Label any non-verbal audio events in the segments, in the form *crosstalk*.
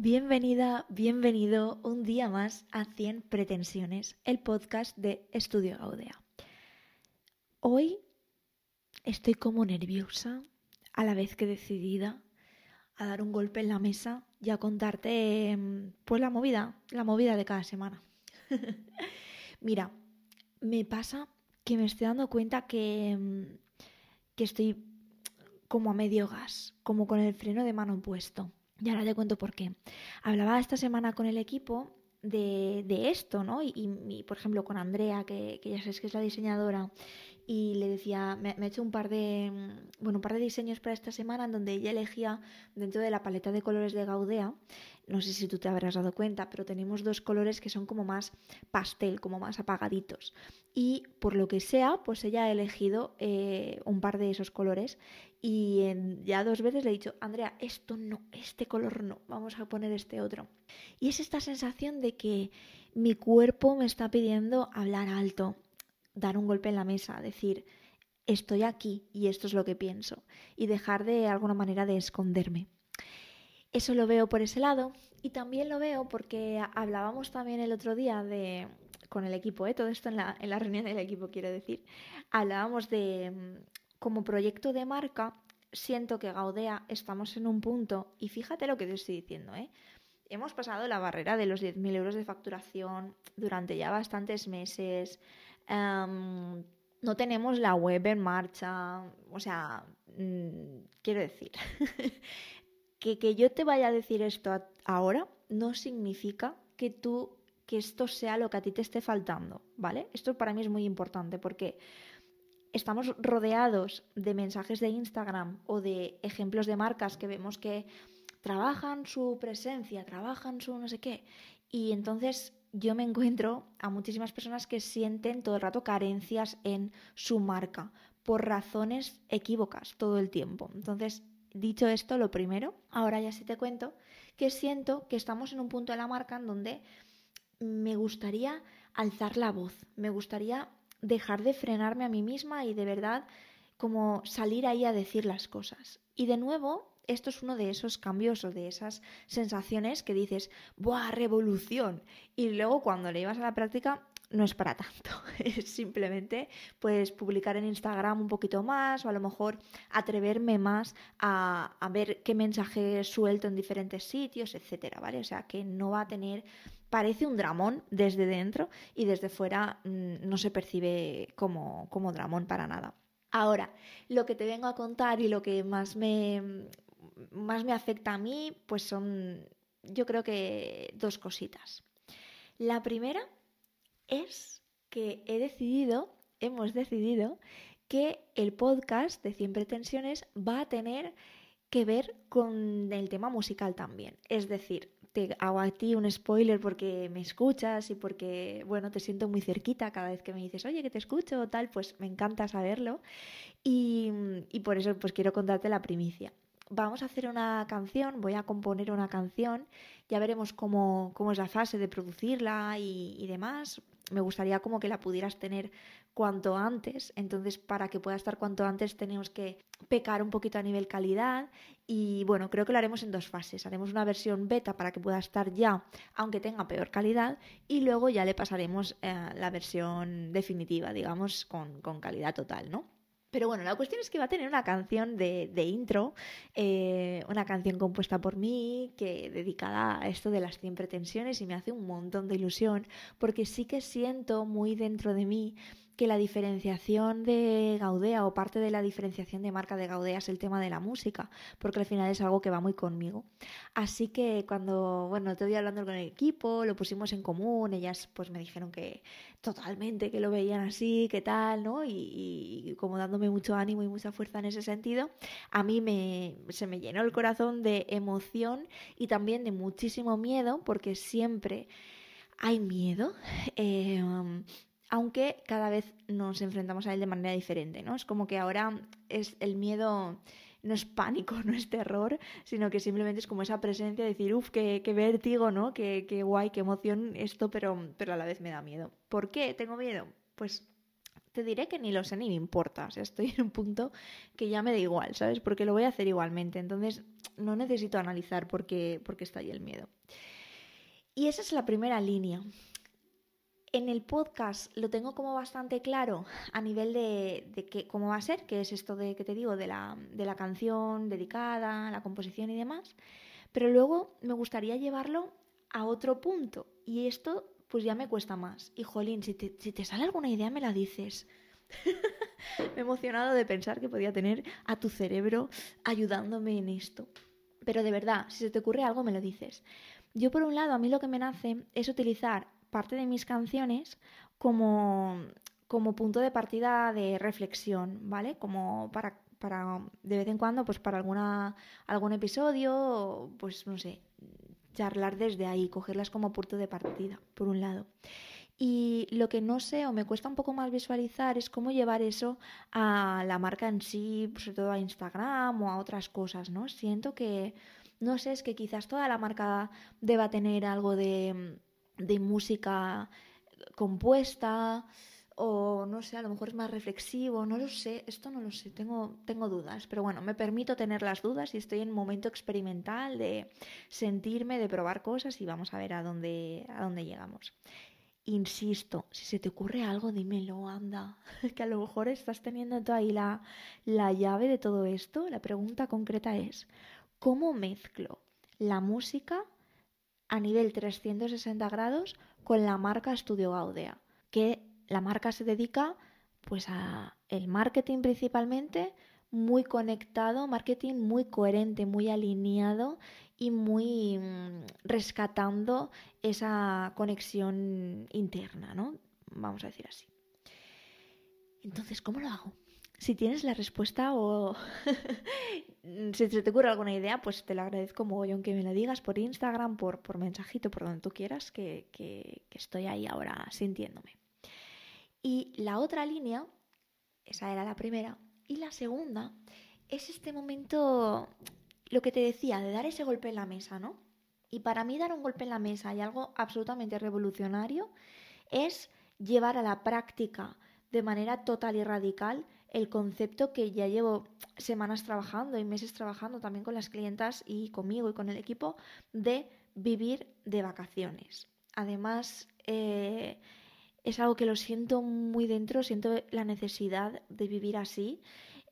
Bienvenida, bienvenido un día más a 100 Pretensiones, el podcast de Estudio Gaudea. Hoy estoy como nerviosa, a la vez que decidida a dar un golpe en la mesa y a contarte em, pues la movida, la movida de cada semana. *laughs* Mira, me pasa que me estoy dando cuenta que, em, que estoy como a medio gas, como con el freno de mano puesto. Y ahora te cuento por qué. Hablaba esta semana con el equipo de, esto, ¿no? Y, por ejemplo, con Andrea, que, que ya sabes que es la diseñadora, y le decía, me, ha hecho un par de bueno, un par de diseños para esta semana en donde ella elegía dentro de la paleta de colores de Gaudea, no sé si tú te habrás dado cuenta, pero tenemos dos colores que son como más pastel, como más apagaditos. Y por lo que sea, pues ella ha elegido eh, un par de esos colores y ya dos veces le he dicho, Andrea, esto no, este color no, vamos a poner este otro. Y es esta sensación de que mi cuerpo me está pidiendo hablar alto, dar un golpe en la mesa, decir, estoy aquí y esto es lo que pienso, y dejar de alguna manera de esconderme. Eso lo veo por ese lado y también lo veo porque hablábamos también el otro día de, con el equipo, ¿eh? todo esto en la, en la reunión del equipo quiero decir, hablábamos de mm, como proyecto de marca, siento que Gaudea estamos en un punto, y fíjate lo que te estoy diciendo, ¿eh? hemos pasado la barrera de los 10.000 euros de facturación durante ya bastantes meses. No tenemos la web en marcha. O sea, mm, quiero decir, *laughs* que, que yo te vaya a decir esto ahora no significa que tú que esto sea lo que a ti te esté faltando, ¿vale? Esto para mí es muy importante porque estamos rodeados de mensajes de Instagram o de ejemplos de marcas que vemos que trabajan su presencia, trabajan su no sé qué, y entonces yo me encuentro a muchísimas personas que sienten todo el rato carencias en su marca por razones equívocas todo el tiempo. Entonces, dicho esto, lo primero, ahora ya sí te cuento que siento que estamos en un punto de la marca en donde me gustaría alzar la voz, me gustaría dejar de frenarme a mí misma y de verdad como salir ahí a decir las cosas. Y de nuevo, esto es uno de esos cambios o de esas sensaciones que dices, ¡buah, revolución! Y luego cuando le llevas a la práctica, no es para tanto. *laughs* Es simplemente pues publicar en Instagram un poquito más o a lo mejor atreverme más a, a ver qué mensaje suelto en diferentes sitios, etcétera, ¿vale? O sea que no va a tener parece un dramón desde dentro y desde fuera mm, no se percibe como, como dramón para nada. Ahora, lo que te vengo a contar y lo que más me, más me afecta a mí, pues son, yo creo que dos cositas. La primera es que he decidido, hemos decidido, que el podcast de 100 pretensiones va a tener que ver con el tema musical también. Es decir, te hago a ti un spoiler porque me escuchas y porque, bueno, te siento muy cerquita cada vez que me dices, oye, que te escucho o tal, pues me encanta saberlo. Y, y por eso, pues quiero contarte la primicia. Vamos a hacer una canción, voy a componer una canción, ya veremos cómo, cómo es la fase de producirla y, demás me gustaría como que la pudieras tener cuanto antes. Entonces, para que pueda estar cuanto antes, tenemos que pecar un poquito a nivel calidad. Y bueno, creo que lo haremos en dos fases. Haremos una versión beta para que pueda estar ya, aunque tenga peor calidad. Y luego ya le pasaremos eh, la versión definitiva, digamos, con, con calidad total, ¿no? Pero bueno, la cuestión es que va a tener una canción de, de intro, eh, una canción compuesta por mí, que dedicada a esto de las 100 pretensiones y me hace un montón de ilusión, porque sí que siento muy dentro de mí que la diferenciación de Gaudea o parte de la diferenciación de marca de Gaudea es el tema de la música, porque al final es algo que va muy conmigo. Así que cuando, bueno, te voy hablando con el equipo, lo pusimos en común, ellas pues me dijeron que totalmente, que lo veían así, que tal, ¿no? Y, como dándome mucho ánimo y mucha fuerza en ese sentido, a mí me, se me llenó el corazón de emoción y también de muchísimo miedo, porque siempre hay miedo. Eh, aunque cada vez nos enfrentamos a él de manera diferente, ¿no? Es como que ahora es el miedo no es pánico, *laughs* no es terror, sino que simplemente es como esa presencia de decir, uff, qué, vértigo, ¿no? Qué, qué, guay, qué emoción esto, pero, pero a la vez me da miedo. ¿Por qué tengo miedo? Pues te diré que ni lo sé ni me importa. O sea, estoy en un punto que ya me da igual, ¿sabes? Porque lo voy a hacer igualmente. Entonces, no necesito analizar por qué, por qué está ahí el miedo. Y esa es la primera línea. En el podcast lo tengo como bastante claro a nivel de, de cómo va a ser, que es esto de que te digo, de la, de la canción dedicada, la composición y demás. Pero luego me gustaría llevarlo a otro punto. Y esto pues ya me cuesta más. Y jolín, si te, si te sale alguna idea me la dices. *laughs* me he emocionado de pensar que podía tener a tu cerebro ayudándome en esto. Pero de verdad, si se te ocurre algo me lo dices. Yo por un lado, a mí lo que me nace es utilizar parte de mis canciones como, como punto de partida de reflexión, ¿vale? Como para, para de vez en cuando, pues para alguna, algún episodio, pues no sé, charlar desde ahí, cogerlas como punto de partida, por un lado. Y lo que no sé o me cuesta un poco más visualizar es cómo llevar eso a la marca en sí, sobre todo a Instagram o a otras cosas, ¿no? Siento que, no sé, es que quizás toda la marca deba tener algo de, de música compuesta o no sé, a lo mejor es más reflexivo, no lo sé, esto no lo sé, tengo, tengo dudas, pero bueno, me permito tener las dudas y estoy en momento experimental de sentirme, de probar cosas y vamos a ver a dónde, a dónde llegamos. Insisto, si se te ocurre algo, dímelo, anda, *laughs* que a lo mejor estás teniendo tú ahí la, la llave de todo esto. La pregunta concreta es, ¿cómo mezclo la música a nivel 360 grados con la marca Studio Gaudea? Que la marca se dedica pues a el marketing principalmente, muy conectado, marketing muy coherente, muy alineado y muy mm, rescatando esa conexión interna, ¿no? Vamos a decir así. Entonces, ¿cómo lo hago? Si tienes la respuesta o *laughs* si se te ocurre alguna idea, pues te lo agradezco mogollón que me lo digas por Instagram, por, por mensajito, por donde tú quieras, que, que estoy ahí ahora sintiéndome. Y la otra línea, esa era la primera, y la segunda es este momento, lo que te decía, de dar ese golpe en la mesa, ¿no? Y para mí dar un golpe en la mesa y algo absolutamente revolucionario es llevar a la práctica de manera total y radical el concepto que ya llevo semanas trabajando y meses trabajando también con las clientas y conmigo y con el equipo de vivir de vacaciones. Además, eh, es algo que lo siento muy dentro, siento la necesidad de vivir así.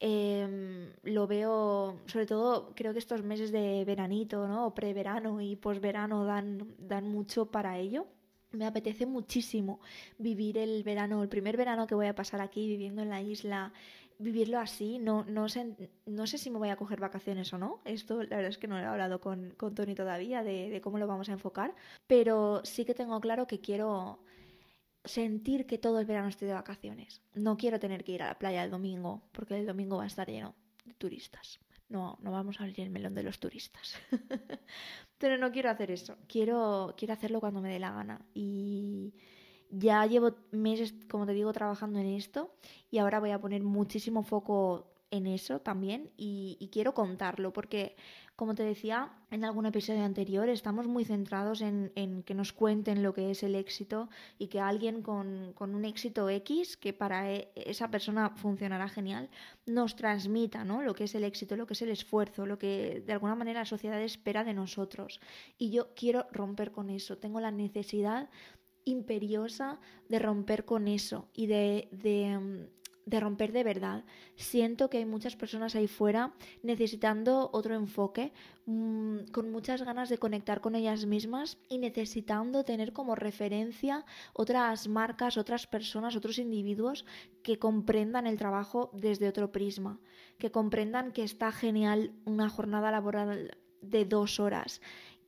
Em, lo veo, sobre todo, creo que estos meses de veranito, ¿no? O preverano y posverano dan, dan mucho para ello. Me apetece muchísimo vivir el verano, el primer verano que voy a pasar aquí viviendo en la isla, vivirlo así. No, no, sé, no sé si me voy a coger vacaciones o no. Esto la verdad es que no he hablado con, con Tony todavía de, de cómo lo vamos a enfocar, pero sí que tengo claro que quiero sentir que todo el verano estoy de vacaciones. No quiero tener que ir a la playa el domingo, porque el domingo va a estar lleno de turistas. No, no vamos a abrir el melón de los turistas. *laughs* Pero no quiero hacer eso. Quiero, quiero hacerlo cuando me dé la gana. Y ya llevo meses, como te digo, trabajando en esto. Y ahora voy a poner muchísimo foco en eso también. Y, quiero contarlo, porque como te decía en algún episodio anterior, estamos muy centrados en, que nos cuenten lo que es el éxito y que alguien con, un éxito X, que para e, esa persona funcionará genial, nos transmita ¿no? lo que es el éxito, lo que es el esfuerzo, lo que de alguna manera la sociedad espera de nosotros. Y yo quiero romper con eso, tengo la necesidad imperiosa de romper con eso y de, de de romper de verdad. Siento que hay muchas personas ahí fuera necesitando otro enfoque, mm, con muchas ganas de conectar con ellas mismas y necesitando tener como referencia otras marcas, otras personas, otros individuos que comprendan el trabajo desde otro prisma, que comprendan que está genial una jornada laboral de dos horas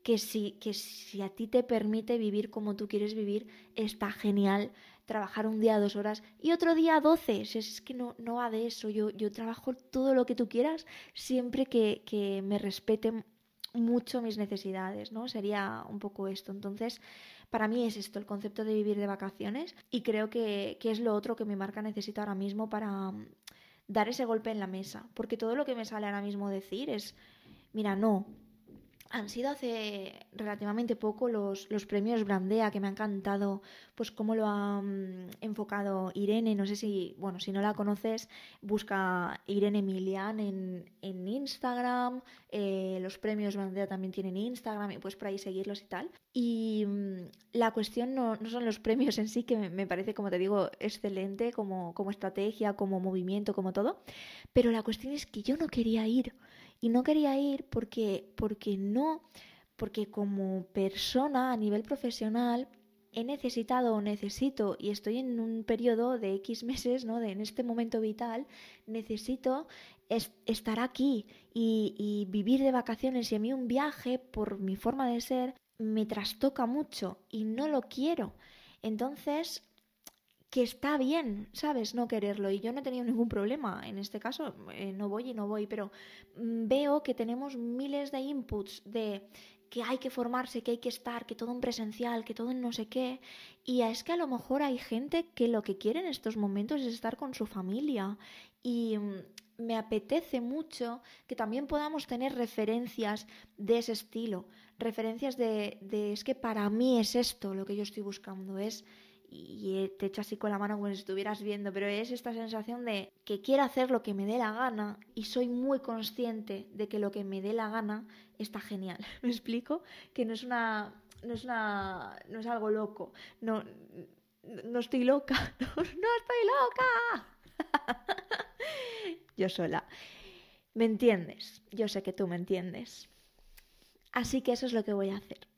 que si, que si a ti te permite vivir como tú quieres vivir, está genial trabajar un día dos horas y otro día doce. Es que no, no va de eso. Yo, yo trabajo todo lo que tú quieras siempre que, que me respeten mucho mis necesidades, ¿no? Sería un poco esto. Entonces, para mí es esto, el concepto de vivir de vacaciones y creo que, que es lo otro que mi marca necesita ahora mismo para mm, dar ese golpe en la mesa. Porque todo lo que me sale ahora mismo decir es, mira, no, han sido hace relativamente poco los, los, premios Brandea, que me ha encantado pues cómo lo ha mm, enfocado Irene. No sé si, bueno, si no la conoces, busca Irene Milian en, en Instagram. Eh, los premios Brandea también tienen Instagram y puedes por ahí seguirlos y tal. Y mm, la cuestión no, no, son los premios en sí, que me, me, parece, como te digo, excelente como, como estrategia, como movimiento, como todo. Pero la cuestión es que yo no quería ir. Y no quería ir porque, porque no, porque como persona a nivel profesional he necesitado o necesito, y estoy en un periodo de X meses, ¿no? De, en este momento vital, necesito estar aquí y, y, vivir de vacaciones. Y a mí un viaje, por mi forma de ser, me trastoca mucho y no lo quiero. Entonces, que está bien, ¿sabes? No quererlo. Y yo no he tenido ningún problema. En este caso, eh, no voy y no voy, pero mm, veo que tenemos miles de inputs de que hay que formarse, que hay que estar, que todo en presencial, que todo en no sé qué. Y es que a lo mejor hay gente que lo que quiere en estos momentos es estar con su familia. Y mm, me apetece mucho que también podamos tener referencias de ese estilo. Referencias de, de es que para mí es esto lo que yo estoy buscando. Es y te echo así con la mano como si estuvieras viendo, pero es esta sensación de que quiero hacer lo que me dé la gana y soy muy consciente de que lo que me dé la gana está genial. *laughs* ¿Me explico? Que no es una no es una no es algo loco. No no estoy loca. *laughs* No, no estoy loca. *laughs* Yo sola. ¿Me entiendes? Yo sé que tú me entiendes. Así que eso es lo que voy a hacer.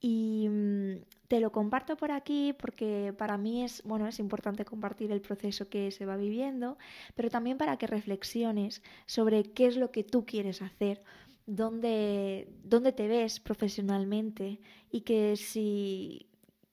Y mm, te lo comparto por aquí porque para mí es, bueno, es importante compartir el proceso que se va viviendo, pero también para que reflexiones sobre qué es lo que tú quieres hacer, dónde, dónde te ves profesionalmente y que si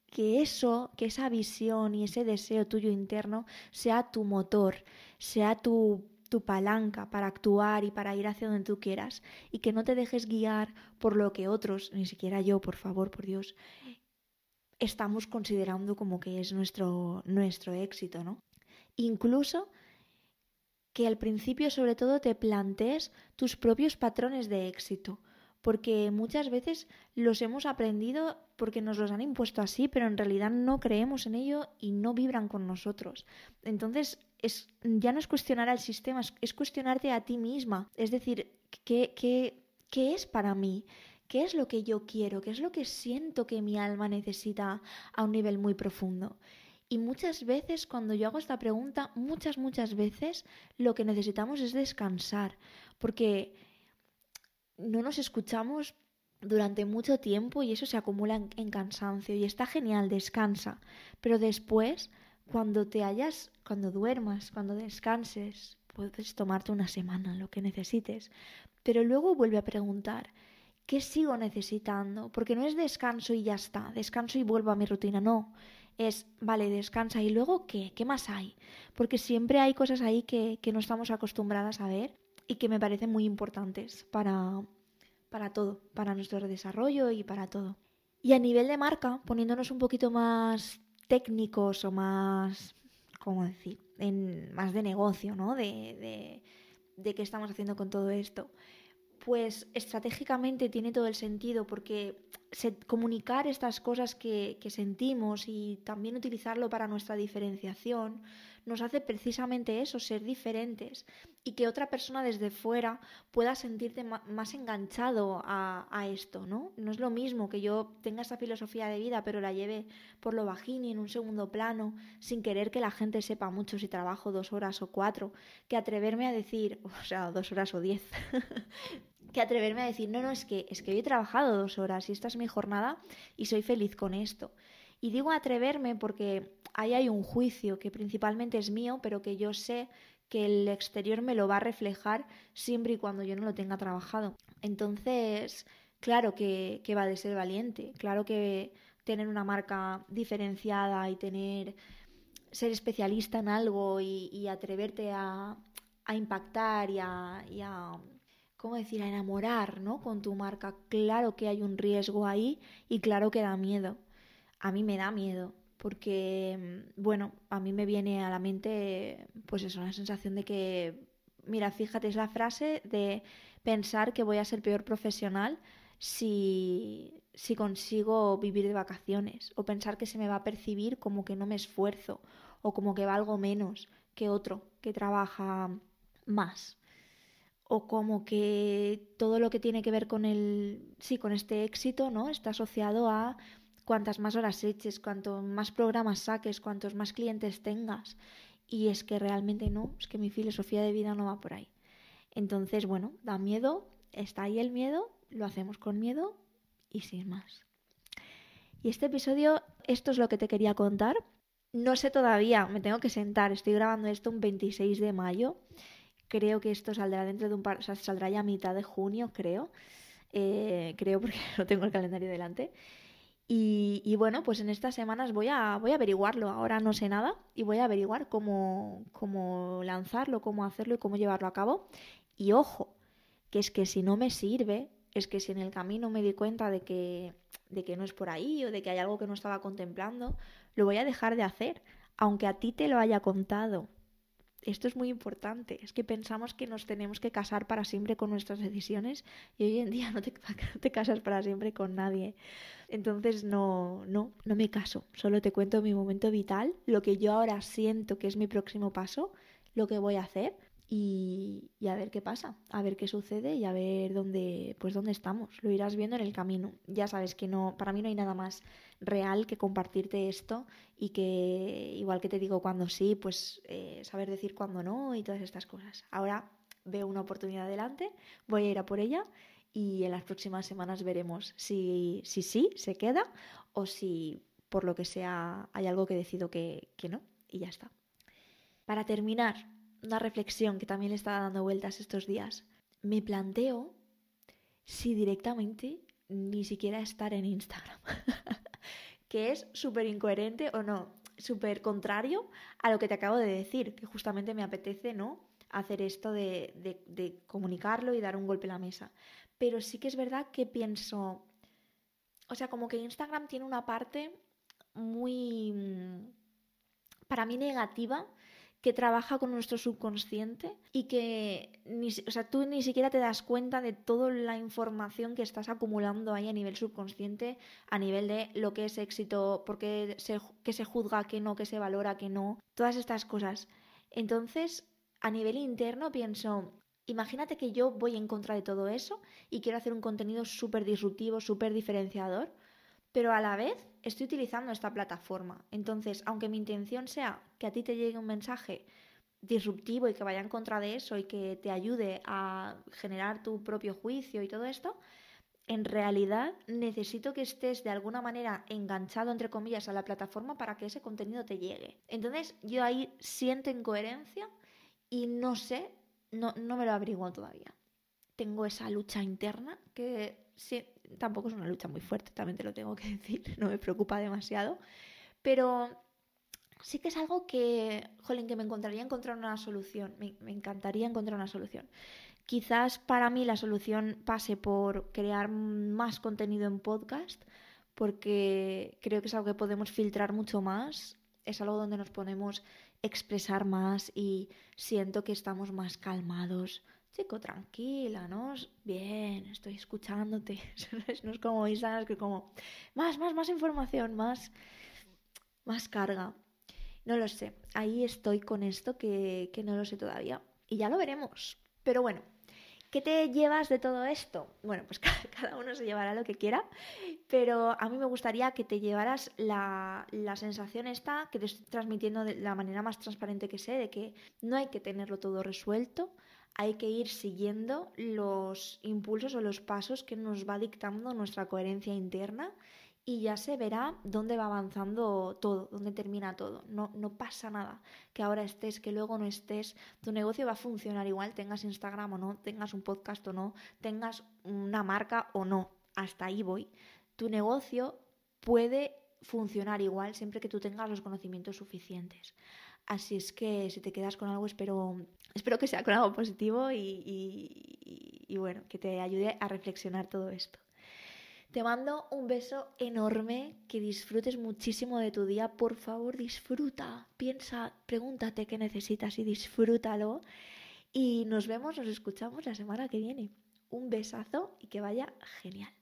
que eso, que esa visión y ese deseo tuyo interno sea tu motor, sea tu tu palanca para actuar y para ir hacia donde tú quieras y que no te dejes guiar por lo que otros, ni siquiera yo, por favor, por Dios, estamos considerando como que es nuestro, nuestro éxito, ¿no? Incluso que al principio sobre todo te plantees tus propios patrones de éxito, porque muchas veces los hemos aprendido porque nos los han impuesto así, pero en realidad no creemos en ello y no vibran con nosotros. Entonces, es, ya no es cuestionar al sistema, es, cuestionarte a ti misma. Es decir, ¿qué, qué, qué es para mí? ¿Qué es lo que yo quiero? ¿Qué es lo que siento que mi alma necesita a un nivel muy profundo? Y muchas veces cuando yo hago esta pregunta, muchas, muchas veces lo que necesitamos es descansar, porque no nos escuchamos durante mucho tiempo y eso se acumula en, cansancio y está genial, descansa, pero después, cuando te hayas, cuando duermas, cuando descanses, puedes tomarte una semana, lo que necesites, pero luego vuelve a preguntar, ¿qué sigo necesitando? Porque no es descanso y ya está, descanso y vuelvo a mi rutina, no. Es, vale, descansa y luego qué, ¿qué más hay? Porque siempre hay cosas ahí que, que no estamos acostumbradas a ver y que me parecen muy importantes para, para todo, para nuestro desarrollo y para todo. Y a nivel de marca, poniéndonos un poquito más técnicos o más, ¿cómo decir? Más de negocio, ¿no? De, de, de qué estamos haciendo con todo esto pues estratégicamente tiene todo el sentido porque comunicar estas cosas que, sentimos y también utilizarlo para nuestra diferenciación nos hace precisamente eso, ser diferentes y que otra persona desde fuera pueda sentirte más enganchado a, a, esto, ¿no? No es lo mismo que yo tenga esta filosofía de vida pero la lleve por lo bajín y en un segundo plano sin querer que la gente sepa mucho si trabajo dos horas o cuatro, que atreverme a decir, o sea, dos horas o diez, *laughs* que atreverme a decir, no, no, es que, es que hoy he trabajado dos horas y esta es mi jornada y soy feliz con esto. Y digo atreverme porque ahí hay un juicio que principalmente es mío, pero que yo sé que el exterior me lo va a reflejar siempre y cuando yo no lo tenga trabajado. Entonces, claro que, va de ser valiente, claro que tener una marca diferenciada y tener ser especialista en algo y, atreverte a, impactar y y a ¿cómo decir?, a enamorar, ¿no? Con tu marca. Claro que hay un riesgo ahí y claro que da miedo. A mí me da miedo porque, mm, bueno, a mí me viene a la mente, pues eso, una sensación de que, mira, fíjate, es la frase de pensar que voy a ser peor profesional si, si consigo vivir de vacaciones o pensar que se me va a percibir como que no me esfuerzo o como que valgo menos que otro que trabaja más o como que todo lo que tiene que ver con el sí con este éxito no está asociado a cuantas más horas eches cuanto más programas saques cuantos más clientes tengas. Y es que realmente no es que mi filosofía de vida no va por ahí. Entonces bueno da miedo está ahí el miedo lo hacemos con miedo y sin más. Y este episodio esto es lo que te quería contar. No sé todavía me tengo que sentar estoy grabando esto un 26 de mayo Creo que esto saldrá dentro de un par, saldrá ya a mitad de junio, creo. Eh, creo *laughs* porque no tengo el calendario delante. Y, bueno, pues en estas semanas voy a, voy a averiguarlo. Ahora no sé nada y voy a averiguar cómo, cómo lanzarlo, cómo hacerlo y cómo llevarlo a cabo. Y ojo, que es que si no me sirve, es que si en el camino me di cuenta de que, de que no es por ahí o de que hay algo que no estaba contemplando, lo voy a dejar de hacer. Aunque a ti te lo haya contado esto es muy importante. Es que pensamos que nos tenemos que casar para siempre con nuestras decisiones y hoy en día no te, *laughs* te, casas para siempre con nadie. Entonces no, no, no me caso. Solo te cuento mi momento vital, lo que yo ahora siento que es mi próximo paso, lo que voy a hacer y, a ver qué pasa, a ver qué sucede y a ver dónde, pues dónde estamos. Lo irás viendo en el camino. Ya sabes que no, para mí no hay nada más real que compartirte esto y que igual que te digo cuando sí, pues eh, saber decir cuando no y todas estas cosas. Ahora veo una oportunidad adelante, voy a ir a por ella y en las próximas semanas veremos si sí si, se queda o si por lo que sea hay algo que decido que, que no y ya está. Para terminar, una reflexión que también le estaba dando vueltas estos días. Me planteo si directamente ni siquiera estar en Instagram, *laughs* que es súper incoherente o no, súper contrario a lo que te acabo de decir, que justamente me apetece, ¿no? Hacer esto de, de comunicarlo y dar un golpe a la mesa. Pero sí que es verdad que pienso, o sea, como que Instagram tiene una parte muy, mm, para mí negativa, que trabaja con nuestro subconsciente y que ni, o sea, tú ni siquiera te das cuenta de toda la información que estás acumulando ahí a nivel subconsciente, a nivel de lo que es éxito, por qué se, que se juzga, que no, que se valora, que no, todas estas cosas. Entonces, a nivel interno pienso, imagínate que yo voy en contra de todo eso y quiero hacer un contenido súper disruptivo, súper diferenciador pero a la vez estoy utilizando esta plataforma. Entonces, aunque mi intención sea que a ti te llegue un mensaje disruptivo y que vaya en contra de eso y que te ayude a generar tu propio juicio y todo esto, en realidad necesito que estés de alguna manera enganchado, entre comillas, a la plataforma para que ese contenido te llegue. Entonces yo ahí siento incoherencia y no sé, no, no me lo averiguo todavía. Tengo esa lucha interna que tampoco es una lucha muy fuerte, también te lo tengo que *laughs* decir, no me preocupa demasiado, pero sí que es algo que, jolín, que me encontraría encontrar una solución, me, me encantaría encontrar una solución. Quizás para mí la solución pase por crear más contenido en podcast, porque creo que es algo que podemos filtrar mucho más, es algo donde nos podemos expresar más y siento que estamos más calmados, chico, tranquila, ¿no? Bien, estoy escuchándote. *laughs* no es como es que como más, más, más información, más, más carga. No lo sé. Ahí estoy con esto que, que no lo sé todavía. Y ya lo veremos. Pero bueno, ¿Qué te llevas de todo esto? Bueno, pues *laughs* cada uno se llevará lo que quiera, pero a mí me gustaría que te llevaras la, la, sensación esta que te estoy transmitiendo de la manera más transparente que sé, de que no hay que tenerlo todo resuelto, hay que ir siguiendo los impulsos o los pasos que nos va dictando nuestra coherencia interna y ya se verá dónde va avanzando todo, dónde termina todo. No, no pasa nada que ahora estés, que luego no estés. Tu negocio va a funcionar igual, tengas Instagram o no, tengas un podcast o no, tengas una marca o no. Hasta ahí voy. Tu negocio puede funcionar igual siempre que tú tengas los conocimientos suficientes. Así es que si te quedas con algo, espero, espero que sea con algo positivo y, bueno, que te ayude a reflexionar todo esto. Te mando un beso enorme, que disfrutes muchísimo de tu día. Por favor, disfruta, piensa, pregúntate qué necesitas y disfrútalo. Y nos vemos, nos escuchamos la semana que viene. Un besazo y que vaya genial.